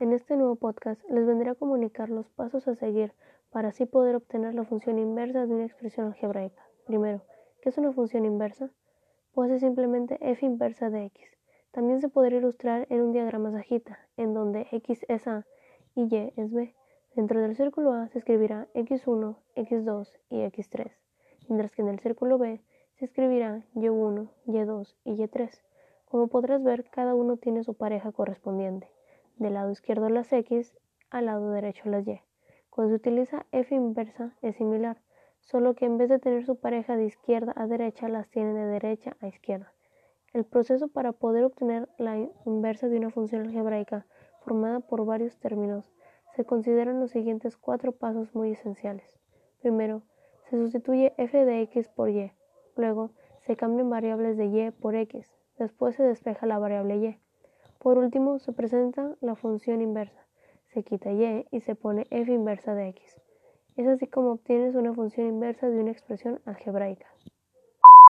En este nuevo podcast les vendré a comunicar los pasos a seguir para así poder obtener la función inversa de una expresión algebraica. Primero, ¿qué es una función inversa? Pues es simplemente f inversa de x. También se podría ilustrar en un diagrama sajita, en donde x es a y y es b. Dentro del círculo A se escribirá x1, x2 y x3, mientras que en el círculo B se escribirá y1, y2 y y3. Como podrás ver, cada uno tiene su pareja correspondiente. Del lado izquierdo las x, al lado derecho las y. Cuando se utiliza f inversa es similar, solo que en vez de tener su pareja de izquierda a derecha, las tiene de derecha a izquierda. El proceso para poder obtener la inversa de una función algebraica formada por varios términos se consideran los siguientes cuatro pasos muy esenciales. Primero, se sustituye f de x por y. Luego, se cambian variables de y por x. Después se despeja la variable y. Por último, se presenta la función inversa. Se quita y y se pone f inversa de x. Es así como obtienes una función inversa de una expresión algebraica.